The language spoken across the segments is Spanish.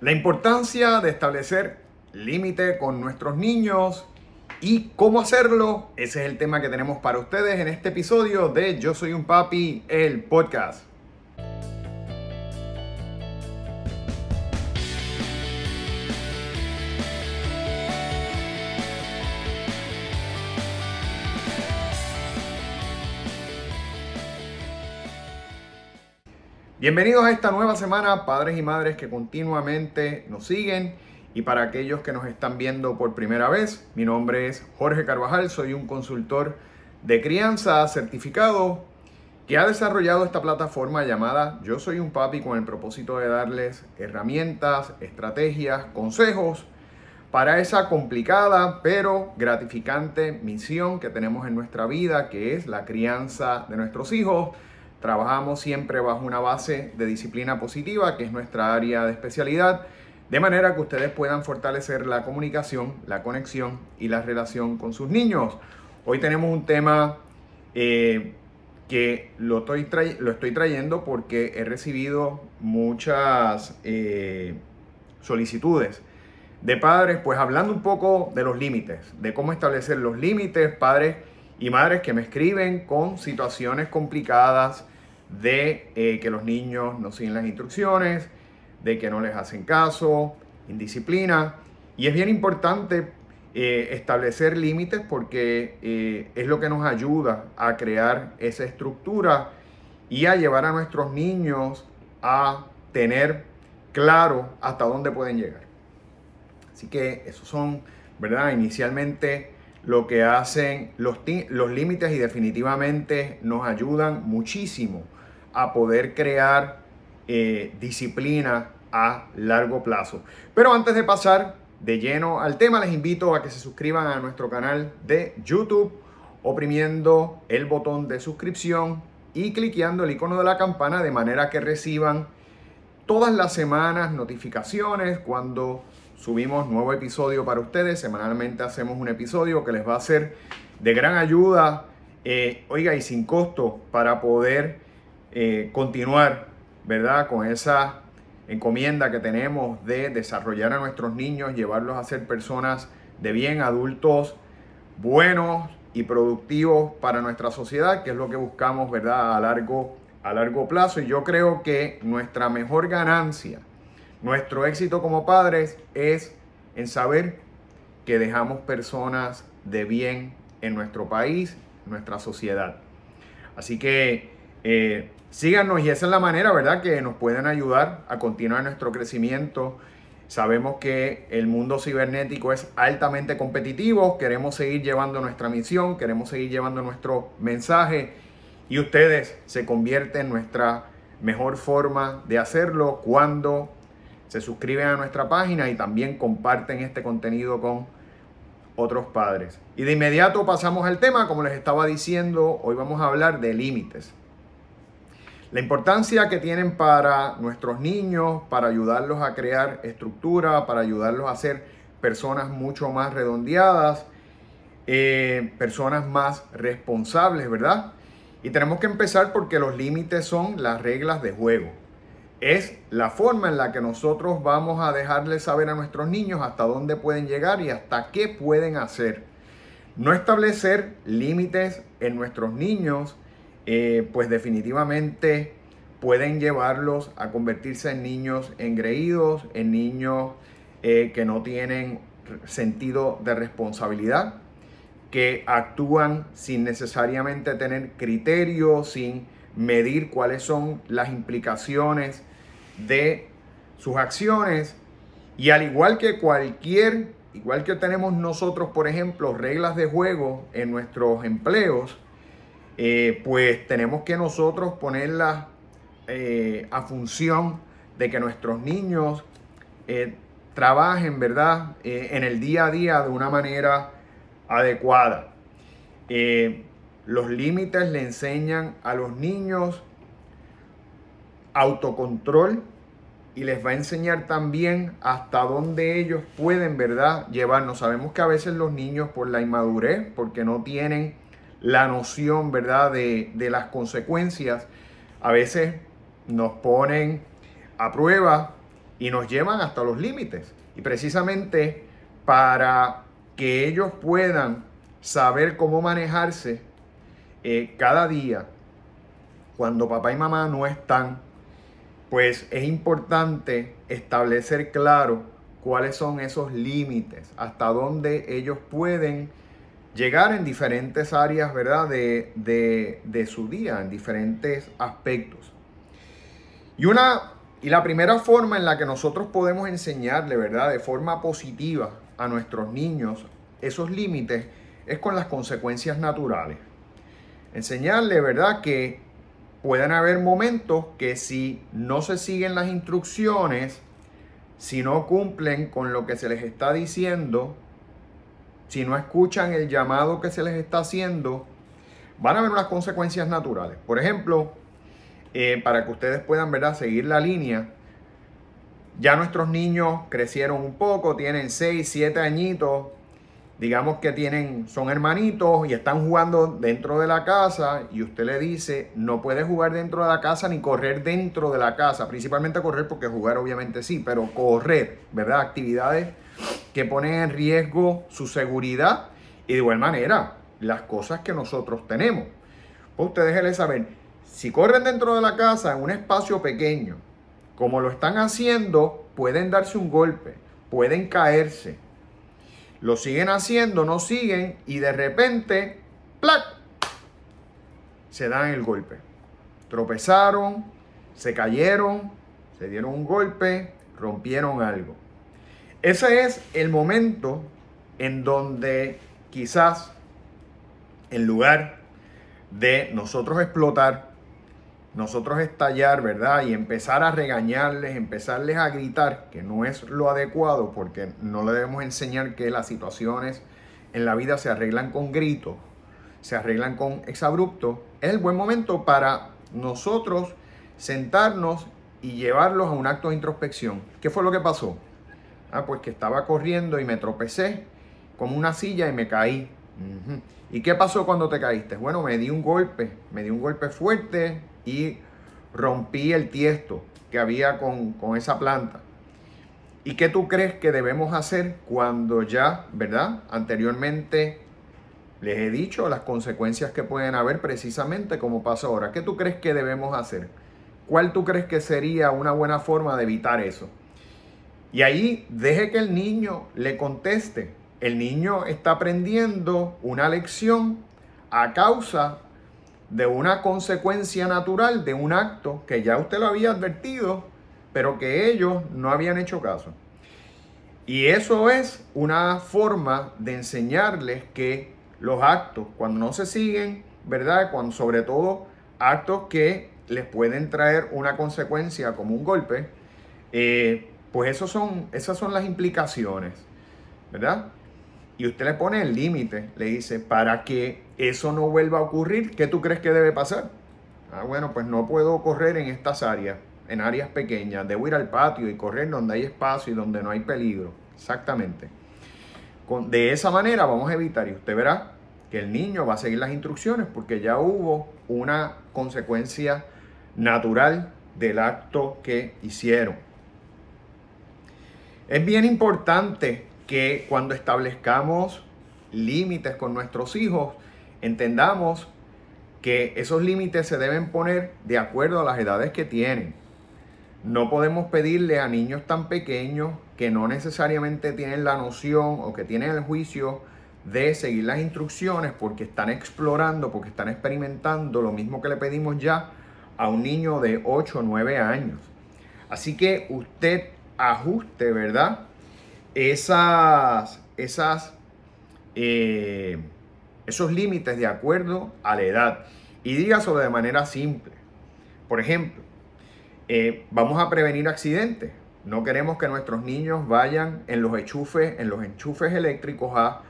La importancia de establecer límite con nuestros niños y cómo hacerlo, ese es el tema que tenemos para ustedes en este episodio de Yo Soy un Papi, el podcast. Bienvenidos a esta nueva semana, padres y madres que continuamente nos siguen. Y para aquellos que nos están viendo por primera vez, mi nombre es Jorge Carvajal, soy un consultor de crianza certificado que ha desarrollado esta plataforma llamada Yo Soy un Papi con el propósito de darles herramientas, estrategias, consejos para esa complicada pero gratificante misión que tenemos en nuestra vida, que es la crianza de nuestros hijos Trabajamos siempre bajo una base de disciplina positiva, que es nuestra área de especialidad, de manera que ustedes puedan fortalecer la comunicación, la conexión y la relación con sus niños. Hoy tenemos un tema eh, que lo estoy, lo estoy, trayendo porque he recibido muchas eh, solicitudes de padres, pues hablando un poco de los límites, de cómo establecer los límites, padres y madres que me escriben con situaciones complicadas de eh, que los niños no siguen las instrucciones, de que no les hacen caso, indisciplina. Y es bien importante eh, establecer límites porque eh, es lo que nos ayuda a crear esa estructura y a llevar a nuestros niños a tener claro hasta dónde pueden llegar. Así que esos son, ¿verdad? Inicialmente lo que hacen los, los límites y definitivamente nos ayudan muchísimo a poder crear eh, disciplina a largo plazo. Pero antes de pasar de lleno al tema, les invito a que se suscriban a nuestro canal de YouTube oprimiendo el botón de suscripción y cliqueando el icono de la campana de manera que reciban todas las semanas notificaciones cuando subimos nuevo episodio para ustedes. Semanalmente hacemos un episodio que les va a ser de gran ayuda, eh, oiga, y sin costo para poder eh, continuar, ¿verdad? Con esa encomienda que tenemos de desarrollar a nuestros niños, llevarlos a ser personas de bien, adultos buenos y productivos para nuestra sociedad, que es lo que buscamos, ¿verdad? A largo, a largo plazo. Y yo creo que nuestra mejor ganancia, nuestro éxito como padres es en saber que dejamos personas de bien en nuestro país, nuestra sociedad. Así que eh, síganos y esa es la manera, ¿verdad?, que nos pueden ayudar a continuar nuestro crecimiento. Sabemos que el mundo cibernético es altamente competitivo, queremos seguir llevando nuestra misión, queremos seguir llevando nuestro mensaje y ustedes se convierten en nuestra mejor forma de hacerlo cuando se suscriben a nuestra página y también comparten este contenido con otros padres. Y de inmediato pasamos al tema, como les estaba diciendo, hoy vamos a hablar de límites. La importancia que tienen para nuestros niños, para ayudarlos a crear estructura, para ayudarlos a ser personas mucho más redondeadas, eh, personas más responsables, ¿verdad? Y tenemos que empezar porque los límites son las reglas de juego. Es la forma en la que nosotros vamos a dejarles saber a nuestros niños hasta dónde pueden llegar y hasta qué pueden hacer. No establecer límites en nuestros niños eh, pues definitivamente pueden llevarlos a convertirse en niños engreídos, en niños eh, que no tienen sentido de responsabilidad, que actúan sin necesariamente tener criterio, sin medir cuáles son las implicaciones de sus acciones. Y al igual que cualquier, igual que tenemos nosotros, por ejemplo, reglas de juego en nuestros empleos, eh, pues tenemos que nosotros ponerlas eh, a función de que nuestros niños eh, trabajen, ¿verdad?, en el día a día de una manera adecuada. Los límites le enseñan a los niños autocontrol y les va a enseñar también hasta dónde ellos pueden, ¿verdad?, llevarnos. Sabemos que a veces los niños por la inmadurez, porque no tienen la noción, ¿verdad?, de, las consecuencias, a veces nos ponen a prueba y nos llevan hasta los límites. Y precisamente para que ellos puedan saber cómo manejarse eh, cada día cuando papá y mamá no están, pues es importante establecer claro cuáles son esos límites, hasta dónde ellos pueden llegar en diferentes áreas, ¿verdad? De, de, su día, en diferentes aspectos. Y una, y la primera forma en la que nosotros podemos enseñarle, ¿verdad? De forma positiva a nuestros niños esos límites es con las consecuencias naturales. Enseñarle, ¿verdad? Que pueden haber momentos que si no se siguen las instrucciones, si no cumplen con lo que se les está diciendo, si no escuchan el llamado que se les está haciendo, van a haber unas consecuencias naturales. Por ejemplo, eh, para que ustedes puedan ¿verdad? seguir la línea, ya nuestros niños crecieron un poco, tienen 6, 7 añitos, digamos que tienen, son hermanitos y están jugando dentro de la casa y usted le dice, no puede jugar dentro de la casa ni correr dentro de la casa, principalmente correr porque jugar obviamente sí, pero correr, ¿verdad? Actividades que ponen en riesgo su seguridad y de igual manera las cosas que nosotros tenemos. Pues usted déjele saber, si corren dentro de la casa en un espacio pequeño, como lo están haciendo, pueden darse un golpe, pueden caerse, lo siguen haciendo, no siguen y de repente, ¡plac! Se dan el golpe. Tropezaron, se cayeron, se dieron un golpe, rompieron algo. Ese es el momento en donde quizás en lugar de nosotros explotar, nosotros estallar, ¿verdad? Y empezar a regañarles, empezarles a gritar, que no es lo adecuado porque no le debemos enseñar que las situaciones en la vida se arreglan con gritos, se arreglan con exabrupto, es el buen momento para nosotros sentarnos y llevarlos a un acto de introspección. ¿Qué fue lo que pasó? Ah, pues que estaba corriendo y me tropecé como una silla y me caí. ¿Y qué pasó cuando te caíste? Bueno, me di un golpe, me di un golpe fuerte, rompí el tiesto que había con, esa planta. ¿Y qué tú crees que debemos hacer cuando ya, verdad? Anteriormente les he dicho las consecuencias que pueden haber precisamente como pasa ahora. ¿Qué tú crees que debemos hacer? ¿Cuál tú crees que sería una buena forma de evitar eso? Y ahí deje que el niño le conteste. El niño está aprendiendo una lección a causa de una consecuencia natural de un acto que ya usted lo había advertido, pero que ellos no habían hecho caso. Y eso es una forma de enseñarles que los actos, cuando no se siguen, ¿verdad? Cuando sobre todo actos que les pueden traer una consecuencia como un golpe, eh, pues esos son, esas son las implicaciones, ¿verdad? Y usted le pone el límite, le dice, para que eso no vuelva a ocurrir, ¿qué tú crees que debe pasar? Ah, bueno, pues no puedo correr en estas áreas, en áreas pequeñas, debo ir al patio y correr donde hay espacio y donde no hay peligro. Exactamente. Con, de esa manera vamos a evitar, y usted verá que el niño va a seguir las instrucciones porque ya hubo una consecuencia natural del acto que hicieron. Es bien importante que cuando establezcamos límites con nuestros hijos, entendamos que esos límites se deben poner de acuerdo a las edades que tienen. No podemos pedirle a niños tan pequeños que no necesariamente tienen la noción o que tienen el juicio de seguir las instrucciones porque están explorando, porque están experimentando lo mismo que le pedimos ya a un niño de 8 o 9 años. Así que usted ajuste, ¿verdad? Esas, esas, eh, esos límites de acuerdo a la edad. Y dígaselo de manera simple. Por ejemplo, eh, vamos a prevenir accidentes. No queremos que nuestros niños vayan en los enchufes, en los enchufes eléctricos a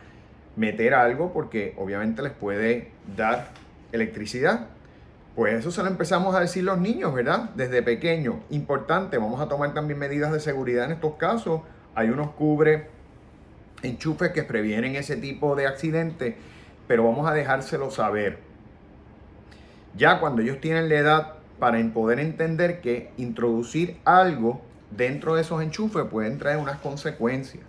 meter algo porque obviamente les puede dar electricidad. Pues eso se lo empezamos a decir los niños, ¿verdad? Desde pequeño. Importante, vamos a tomar también medidas de seguridad en estos casos hay unos cubre enchufes que previenen ese tipo de accidentes, pero vamos a dejárselo saber. Ya cuando ellos tienen la edad para poder entender que introducir algo dentro de esos enchufes pueden traer unas consecuencias.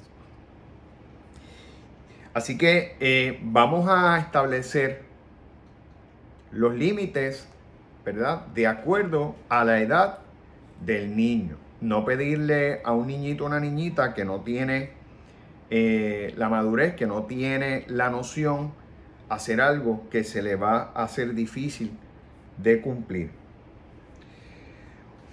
Así que eh, vamos a establecer los límites, ¿verdad? De acuerdo a la edad del niño. No pedirle a un niñito o una niñita que no tiene eh, la madurez, que no tiene la noción, hacer algo que se le va a hacer difícil de cumplir.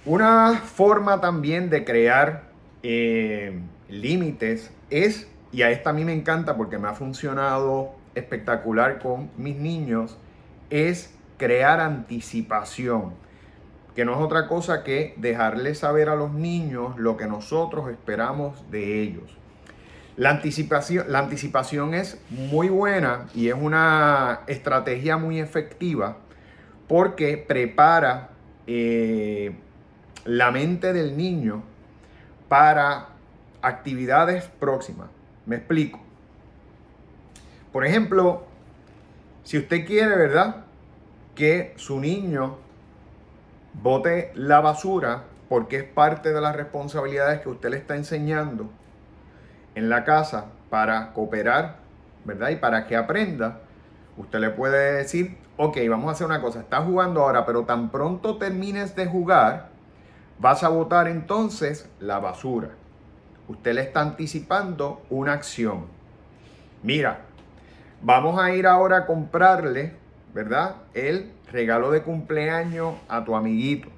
Una forma también de crear eh, límites es, y a esta a mí me encanta porque me ha funcionado espectacular con mis niños, es crear anticipación, que no es otra cosa que dejarles saber a los niños lo que nosotros esperamos de ellos. La anticipación, la anticipación es muy buena y es una estrategia muy efectiva porque prepara eh, la mente del niño para actividades próximas. Me explico. Por ejemplo, si usted quiere, ¿verdad? Que su niño bote la basura porque es parte de las responsabilidades que usted le está enseñando en la casa para cooperar, ¿verdad? Y para que aprenda, usted le puede decir, ok, vamos a hacer una cosa, estás jugando ahora, pero tan pronto termines de jugar, vas a botar entonces la basura. Usted le está anticipando una acción. Mira, vamos a ir ahora a comprarle, ¿verdad? El regalo de cumpleaños a tu amiguito.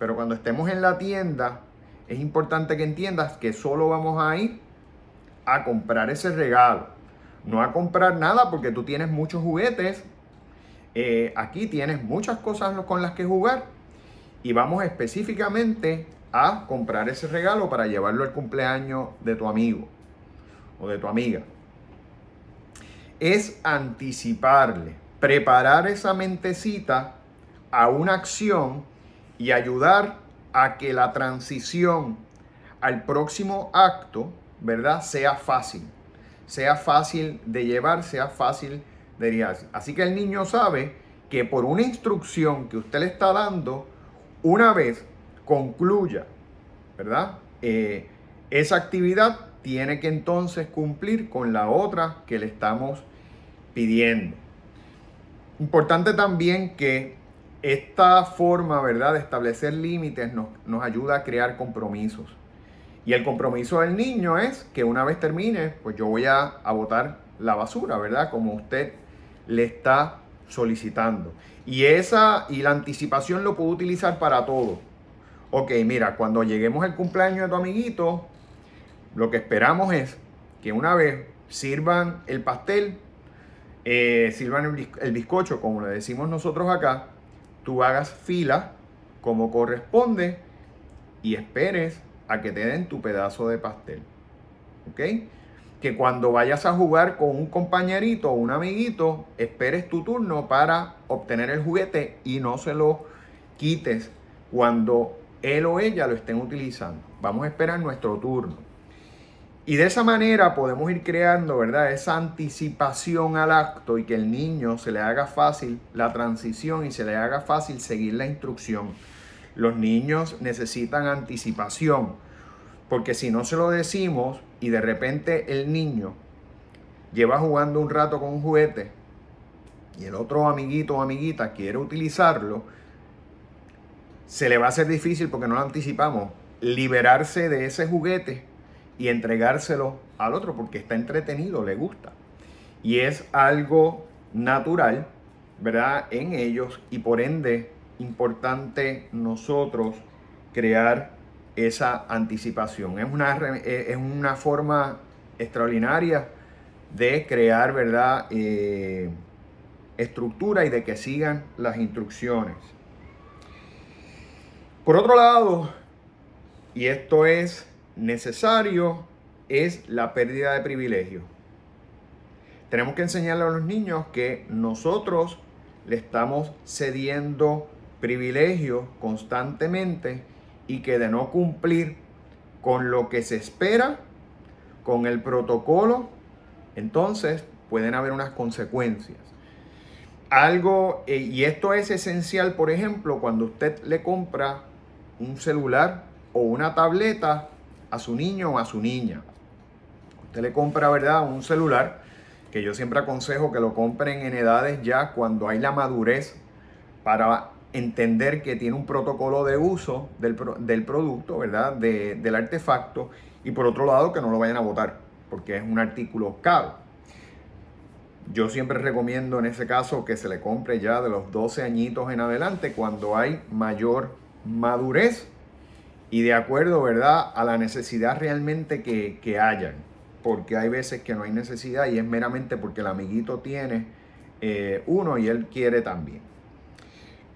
Pero cuando estemos en la tienda, es importante que entiendas que solo vamos a ir a comprar ese regalo. No a comprar nada porque tú tienes muchos juguetes. Eh, aquí tienes muchas cosas con las que jugar. Y vamos específicamente a comprar ese regalo para llevarlo al cumpleaños de tu amigo o de tu amiga. Es anticiparle, preparar esa mentecita a una acción y ayudar a que la transición al próximo acto ¿verdad? Sea fácil. Sea fácil de llevar, sea fácil de guiar. Así que el niño sabe que por una instrucción que usted le está dando, una vez concluya, ¿verdad? Eh, esa actividad tiene que entonces cumplir con la otra que le estamos pidiendo. Importante también que esta forma, ¿verdad?, de establecer límites nos, nos ayuda a crear compromisos. Y el compromiso del niño es que una vez termine, pues yo voy a, a botar la basura, ¿verdad? Como usted le está solicitando. Y esa y la anticipación lo puedo utilizar para todo. Ok, mira, cuando lleguemos al cumpleaños de tu amiguito, lo que esperamos es que una vez sirvan el pastel, eh, sirvan el, bizcocho, como le decimos nosotros acá, tú hagas fila como corresponde y esperes a que te den tu pedazo de pastel. ¿Ok? Que cuando vayas a jugar con un compañerito o un amiguito, esperes tu turno para obtener el juguete y no se lo quites cuando él o ella lo estén utilizando. Vamos a esperar nuestro turno. Y de esa manera podemos ir creando, ¿verdad? Esa anticipación al acto y que el niño se le haga fácil la transición y se le haga fácil seguir la instrucción. Los niños necesitan anticipación, porque si no se lo decimos y de repente el niño lleva jugando un rato con un juguete y el otro amiguito o amiguita quiere utilizarlo, se le va a hacer difícil porque no lo anticipamos, liberarse de ese juguete y entregárselo al otro porque está entretenido, le gusta. Y es algo natural, ¿verdad? En ellos y por ende importante nosotros crear esa anticipación. Es una, eh, es una forma extraordinaria de crear, ¿verdad? Eh, estructura y de que sigan las instrucciones. Por otro lado, y esto es necesario, es la pérdida de privilegio. Tenemos que enseñarle a los niños que nosotros le estamos cediendo privilegios constantemente y que de no cumplir con lo que se espera, con el protocolo, entonces pueden haber unas consecuencias. Algo, eh, y esto es esencial, por ejemplo, cuando usted le compra un celular o una tableta a su niño o a su niña. Usted le compra, ¿verdad? Un celular, que yo siempre aconsejo que lo compren en edades ya cuando hay la madurez para entender que tiene un protocolo de uso del, producto, ¿verdad? del artefacto. Y por otro lado, que no lo vayan a votar, porque es un artículo caro. Yo siempre recomiendo en ese caso que se le compre ya de los 12 añitos en adelante cuando hay mayor madurez y de acuerdo, ¿verdad?, a la necesidad realmente que, que hayan. Porque hay veces que no hay necesidad y es meramente porque el amiguito tiene eh, uno y él quiere también.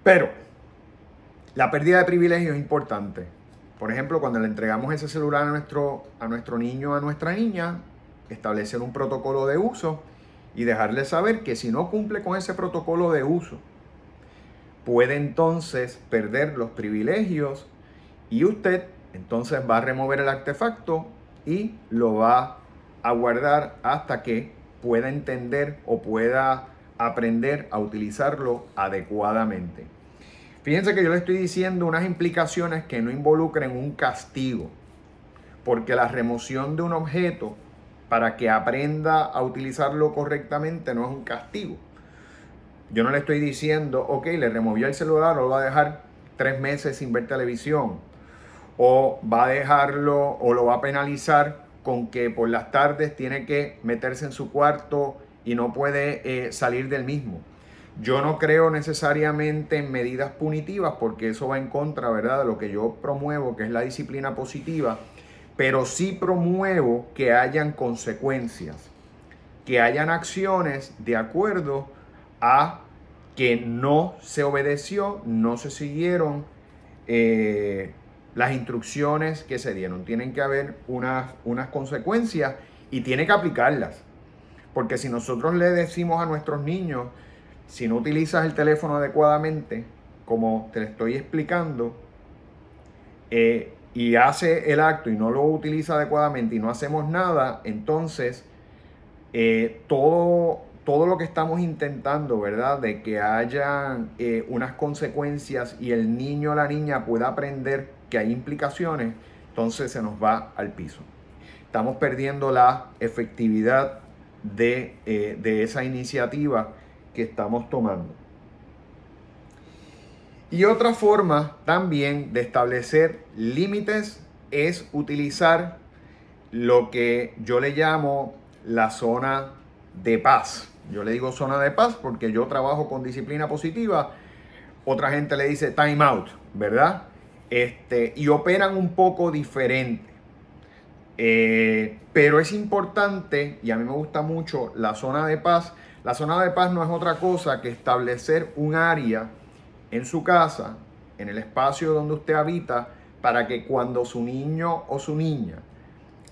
Pero la pérdida de privilegio es importante. Por ejemplo, cuando le entregamos ese celular a nuestro, a nuestro niño, a nuestra niña, establecer un protocolo de uso y dejarle saber que si no cumple con ese protocolo de uso, puede entonces perder los privilegios y usted entonces va a remover el artefacto y lo va a guardar hasta que pueda entender o pueda aprender a utilizarlo adecuadamente. Fíjense que yo le estoy diciendo unas implicaciones que no involucren un castigo, porque la remoción de un objeto para que aprenda a utilizarlo correctamente no es un castigo. Yo no le estoy diciendo, ok, le removió el celular lo va a dejar tres meses sin ver televisión o va a dejarlo o lo va a penalizar con que por las tardes tiene que meterse en su cuarto y no puede eh, salir del mismo. Yo no creo necesariamente en medidas punitivas porque eso va en contra, ¿verdad?, de lo que yo promuevo, que es la disciplina positiva, pero sí promuevo que hayan consecuencias, que hayan acciones de acuerdo a que no se obedeció, no se siguieron eh, las instrucciones que se dieron. Tienen que haber unas, unas consecuencias y tiene que aplicarlas. Porque si nosotros le decimos a nuestros niños, si no utilizas el teléfono adecuadamente, como te estoy explicando, eh, y hace el acto y no lo utiliza adecuadamente y no hacemos nada, entonces eh, todo, todo lo que estamos intentando, ¿verdad? De que haya eh, unas consecuencias y el niño o la niña pueda aprender que hay implicaciones, entonces se nos va al piso. Estamos perdiendo la efectividad de, eh, de esa iniciativa que estamos tomando. Y otra forma también de establecer límites es utilizar lo que yo le llamo la zona de paz. Yo le digo zona de paz porque yo trabajo con disciplina positiva. Otra gente le dice time out, ¿verdad? Este, y operan un poco diferente. Eh, pero es importante, y a mí me gusta mucho, la zona de paz. La zona de paz no es otra cosa que establecer un área en su casa, en el espacio donde usted habita, para que cuando su niño o su niña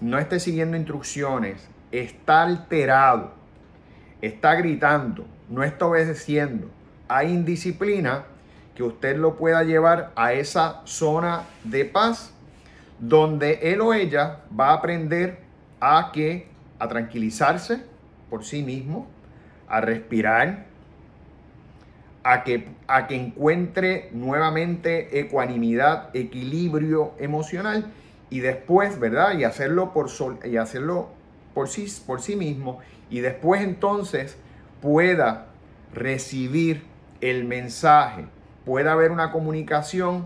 no esté siguiendo instrucciones, está alterado, está gritando, no está obedeciendo, hay indisciplina, que usted lo pueda llevar a esa zona de paz donde él o ella va a aprender a que a tranquilizarse por sí mismo, a respirar, a que, a que encuentre nuevamente ecuanimidad, equilibrio emocional y después, ¿verdad? Y hacerlo por, sol, y hacerlo por sí, por sí mismo y después entonces pueda recibir el mensaje pueda haber una comunicación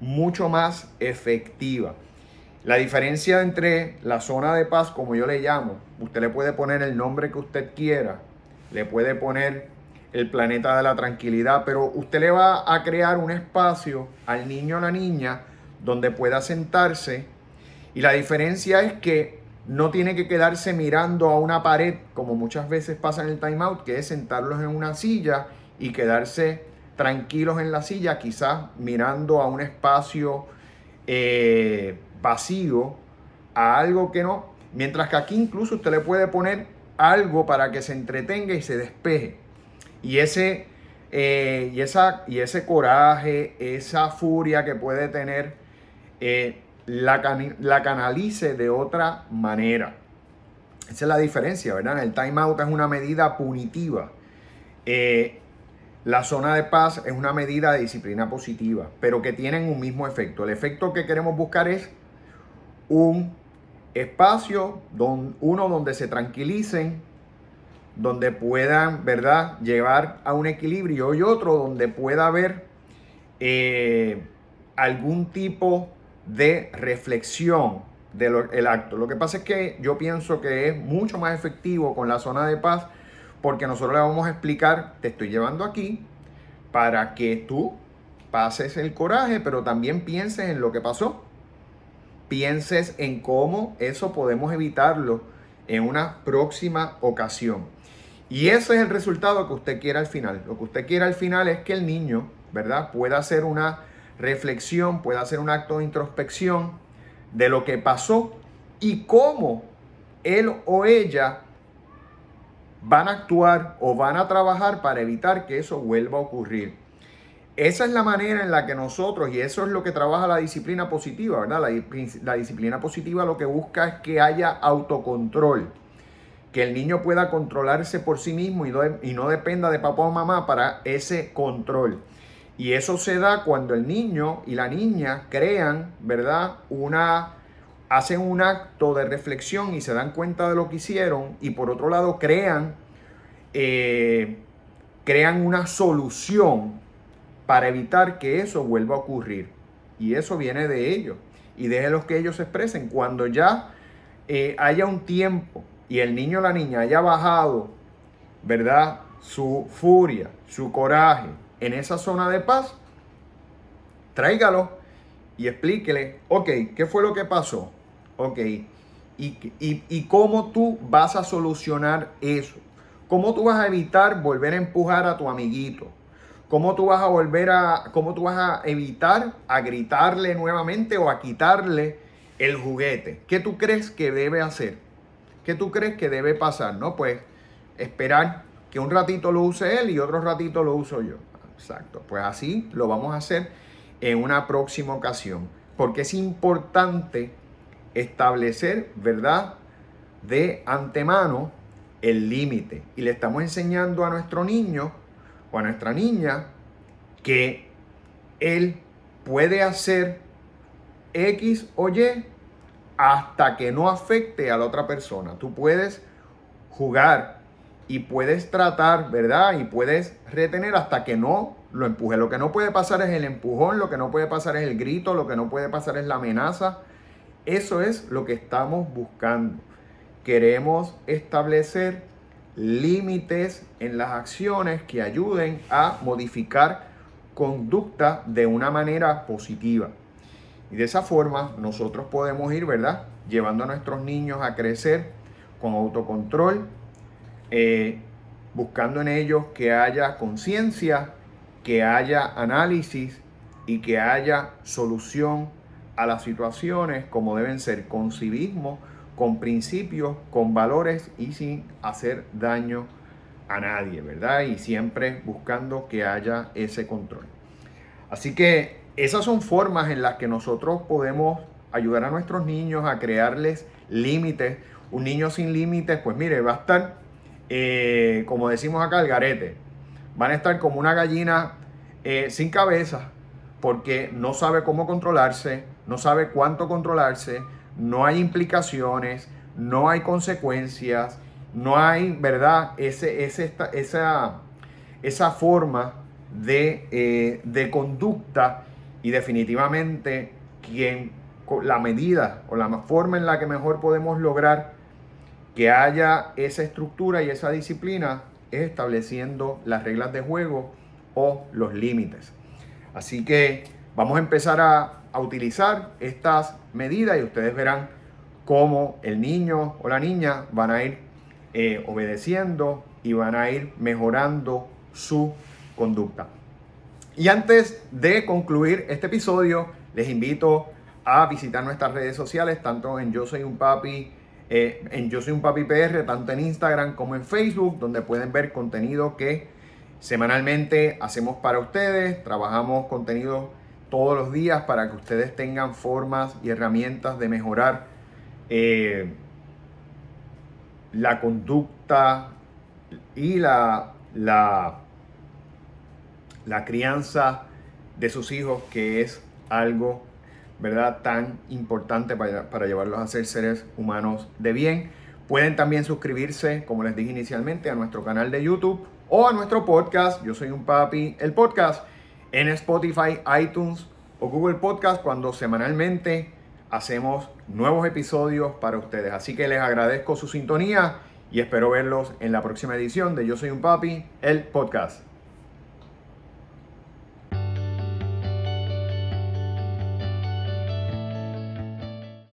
mucho más efectiva. La diferencia entre la zona de paz, como yo le llamo, usted le puede poner el nombre que usted quiera, le puede poner el planeta de la tranquilidad, pero usted le va a crear un espacio al niño o la niña donde pueda sentarse y la diferencia es que no tiene que quedarse mirando a una pared como muchas veces pasa en el timeout, que es sentarlos en una silla y quedarse tranquilos en la silla, quizás mirando a un espacio eh, vacío, a algo que no. Mientras que aquí incluso usted le puede poner algo para que se entretenga y se despeje. Y ese, eh, y esa, y ese coraje, esa furia que puede tener, eh, la, la, canalice de otra manera. Esa es la diferencia, ¿verdad? El time out es una medida punitiva. La zona de paz es una medida de disciplina positiva, pero que tienen un mismo efecto. El efecto que queremos buscar es un espacio, uno donde se tranquilicen, donde puedan, ¿verdad?, llevar a un equilibrio y otro donde pueda haber eh, algún tipo de reflexión del acto. Lo que pasa es que yo pienso que es mucho más efectivo con la zona de paz porque nosotros le vamos a explicar, te estoy llevando aquí para que tú pases el coraje, pero también pienses en lo que pasó. Pienses en cómo eso podemos evitarlo en una próxima ocasión. Y ese es el resultado que usted quiere al final. Lo que usted quiere al final es que el niño, ¿verdad?, pueda hacer una reflexión, pueda hacer un acto de introspección de lo que pasó y cómo él o ella van a actuar o van a trabajar para evitar que eso vuelva a ocurrir. Esa es la manera en la que nosotros, y eso es lo que trabaja la disciplina positiva, ¿verdad? La, disciplina positiva lo que busca es que haya autocontrol, que el niño pueda controlarse por sí mismo y no, y no dependa de papá o mamá para ese control. Y eso se da cuando el niño y la niña crean, ¿verdad? Una hacen un acto de reflexión y se dan cuenta de lo que hicieron y por otro lado crean, eh, crean una solución para evitar que eso vuelva a ocurrir. Y eso viene de ellos. Y los que ellos se expresen. Cuando ya eh, haya un tiempo y el niño o la niña haya bajado, ¿verdad? Su furia, su coraje en esa zona de paz, tráigalo y explíquele, ok, ¿qué fue lo que pasó? Ok, ¿Y, y, cómo tú vas a solucionar eso? ¿Cómo tú vas a evitar volver a empujar a tu amiguito? ¿Cómo tú vas a volver a, cómo tú vas a evitar a gritarle nuevamente o a quitarle el juguete? ¿Qué tú crees que debe hacer? ¿Qué tú crees que debe pasar? No, pues esperar que un ratito lo use él y otro ratito lo uso yo. Exacto. Pues así lo vamos a hacer en una próxima ocasión. Porque es importante establecer, ¿verdad? De antemano el límite. Y le estamos enseñando a nuestro niño o a nuestra niña que él puede hacer X o Y hasta que no afecte a la otra persona. Tú puedes jugar y puedes tratar, ¿verdad? Y puedes retener hasta que no lo empuje. Lo que no puede pasar es el empujón, lo que no puede pasar es el grito, lo que no puede pasar es la amenaza. Eso es lo que estamos buscando. Queremos establecer límites en las acciones que ayuden a modificar conducta de una manera positiva. Y de esa forma nosotros podemos ir, ¿verdad? Llevando a nuestros niños a crecer con autocontrol, eh, buscando en ellos que haya conciencia, que haya análisis y que haya solución a las situaciones como deben ser, con civismo, con principios, con valores y sin hacer daño a nadie, ¿verdad? Y siempre buscando que haya ese control. Así que esas son formas en las que nosotros podemos ayudar a nuestros niños a crearles límites. Un niño sin límites, pues mire, va a estar, eh, como decimos acá, el garete. Van a estar como una gallina eh, sin cabeza porque no sabe cómo controlarse, no sabe cuánto controlarse, no hay implicaciones, no hay consecuencias, no hay, ¿verdad? Ese, esa, esa forma de, eh, de conducta y definitivamente quien la medida o la forma en la que mejor podemos lograr que haya esa estructura y esa disciplina es estableciendo las reglas de juego o los límites. Así que vamos a empezar a, utilizar estas medidas y ustedes verán cómo el niño o la niña van a ir eh, obedeciendo y van a ir mejorando su conducta. Y antes de concluir este episodio, les invito a visitar nuestras redes sociales, tanto en Yo Soy un Papi, eh, en Yo Soy un Papi PR, tanto en Instagram como en Facebook, donde pueden ver contenido que Semanalmente hacemos para ustedes, trabajamos contenido todos los días para que ustedes tengan formas y herramientas de mejorar eh, la conducta y la, la, la crianza de sus hijos, que es algo, ¿verdad?, tan importante para, para llevarlos a ser seres humanos de bien. Pueden también suscribirse, como les dije inicialmente, a nuestro canal de YouTube o a nuestro podcast. Yo soy un papi, el podcast en Spotify, iTunes o Google Podcast cuando semanalmente hacemos nuevos episodios para ustedes. Así que les agradezco su sintonía y espero verlos en la próxima edición de Yo Soy un Papi, el podcast.